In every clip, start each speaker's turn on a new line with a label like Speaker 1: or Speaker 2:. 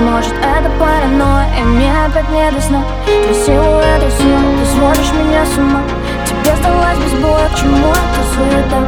Speaker 1: Может это паранойя, и мне опять не до сна. Твой силуэт и снова, ты сводишь меня с ума. Тебе сдалась без боя, к чему эта суета?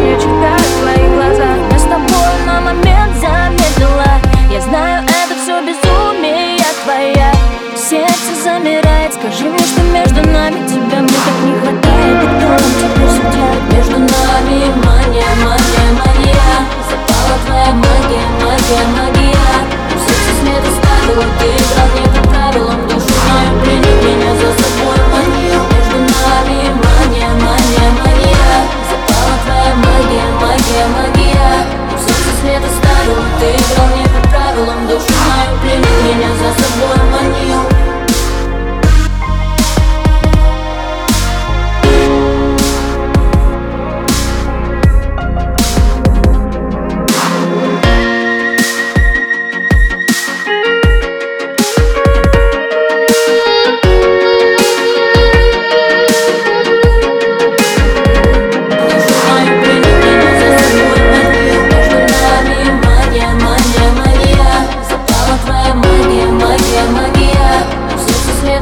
Speaker 1: Увлечение читаю твои глаза Я с тобой на момент замедлила Я знаю, это все безумие твоя. Сердце замирает. Скажи мне, что между нами Тебя Ты играл не по правилам души.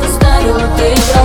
Speaker 1: Tá história inteira.